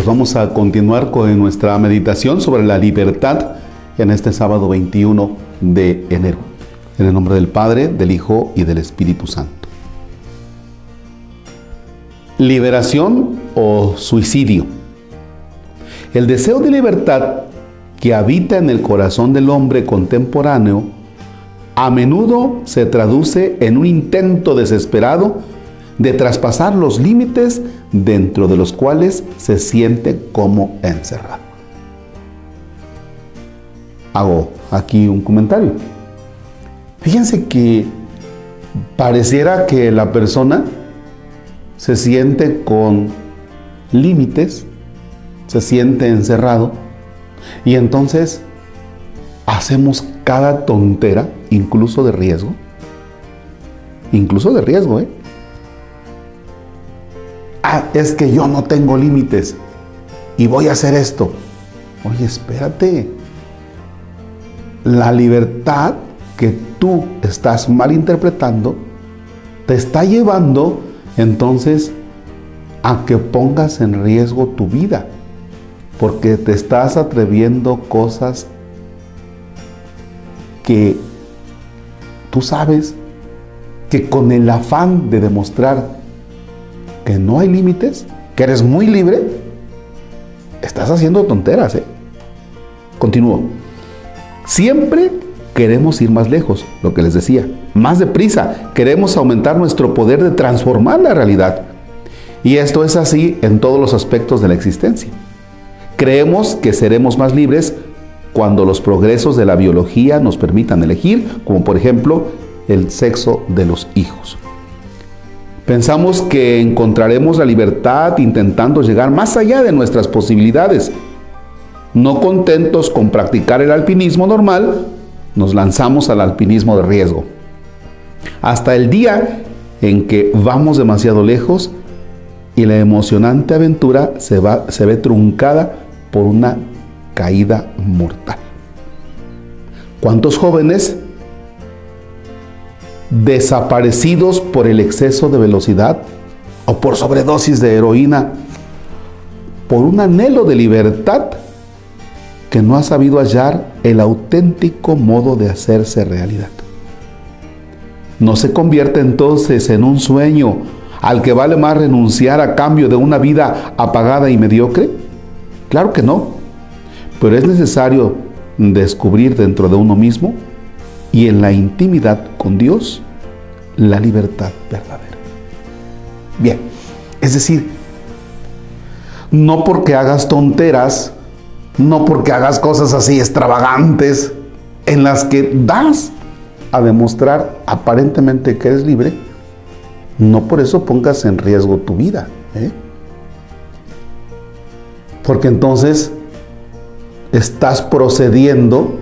Pues vamos a continuar con nuestra meditación sobre la libertad en este sábado 21 de enero. En el nombre del Padre, del Hijo y del Espíritu Santo. Liberación o suicidio. El deseo de libertad que habita en el corazón del hombre contemporáneo a menudo se traduce en un intento desesperado de traspasar los límites dentro de los cuales se siente como encerrado. Hago aquí un comentario. Fíjense que pareciera que la persona se siente con límites, se siente encerrado y entonces hacemos cada tontera, incluso de riesgo, incluso de riesgo, ¿eh? Ah, es que yo no tengo límites y voy a hacer esto. Oye, espérate. La libertad que tú estás malinterpretando te está llevando entonces a que pongas en riesgo tu vida, porque te estás atreviendo cosas que tú sabes que con el afán de demostrar que no hay límites, que eres muy libre, estás haciendo tonteras. ¿eh? Continúo. Siempre queremos ir más lejos, lo que les decía, más deprisa, queremos aumentar nuestro poder de transformar la realidad. Y esto es así en todos los aspectos de la existencia. Creemos que seremos más libres cuando los progresos de la biología nos permitan elegir, como por ejemplo el sexo de los hijos. Pensamos que encontraremos la libertad intentando llegar más allá de nuestras posibilidades. No contentos con practicar el alpinismo normal, nos lanzamos al alpinismo de riesgo. Hasta el día en que vamos demasiado lejos y la emocionante aventura se, va, se ve truncada por una caída mortal. ¿Cuántos jóvenes desaparecidos por el exceso de velocidad o por sobredosis de heroína, por un anhelo de libertad que no ha sabido hallar el auténtico modo de hacerse realidad. ¿No se convierte entonces en un sueño al que vale más renunciar a cambio de una vida apagada y mediocre? Claro que no, pero es necesario descubrir dentro de uno mismo y en la intimidad con Dios la libertad verdadera. Bien, es decir, no porque hagas tonteras, no porque hagas cosas así extravagantes en las que das a demostrar aparentemente que eres libre, no por eso pongas en riesgo tu vida. ¿eh? Porque entonces estás procediendo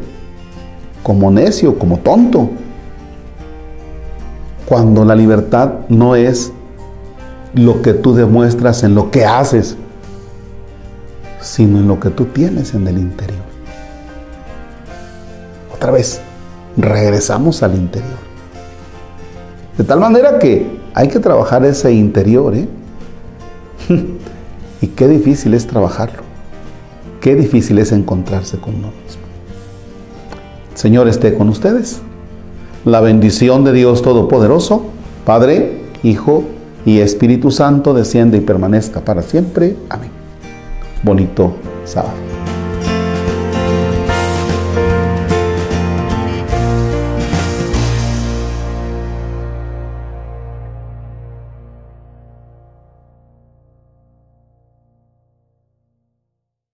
como necio, como tonto. Cuando la libertad no es lo que tú demuestras en lo que haces, sino en lo que tú tienes en el interior. Otra vez, regresamos al interior. De tal manera que hay que trabajar ese interior, ¿eh? y qué difícil es trabajarlo. Qué difícil es encontrarse con uno mismo. Señor esté con ustedes. La bendición de Dios Todopoderoso, Padre, Hijo y Espíritu Santo, desciende y permanezca para siempre. Amén. Bonito sábado.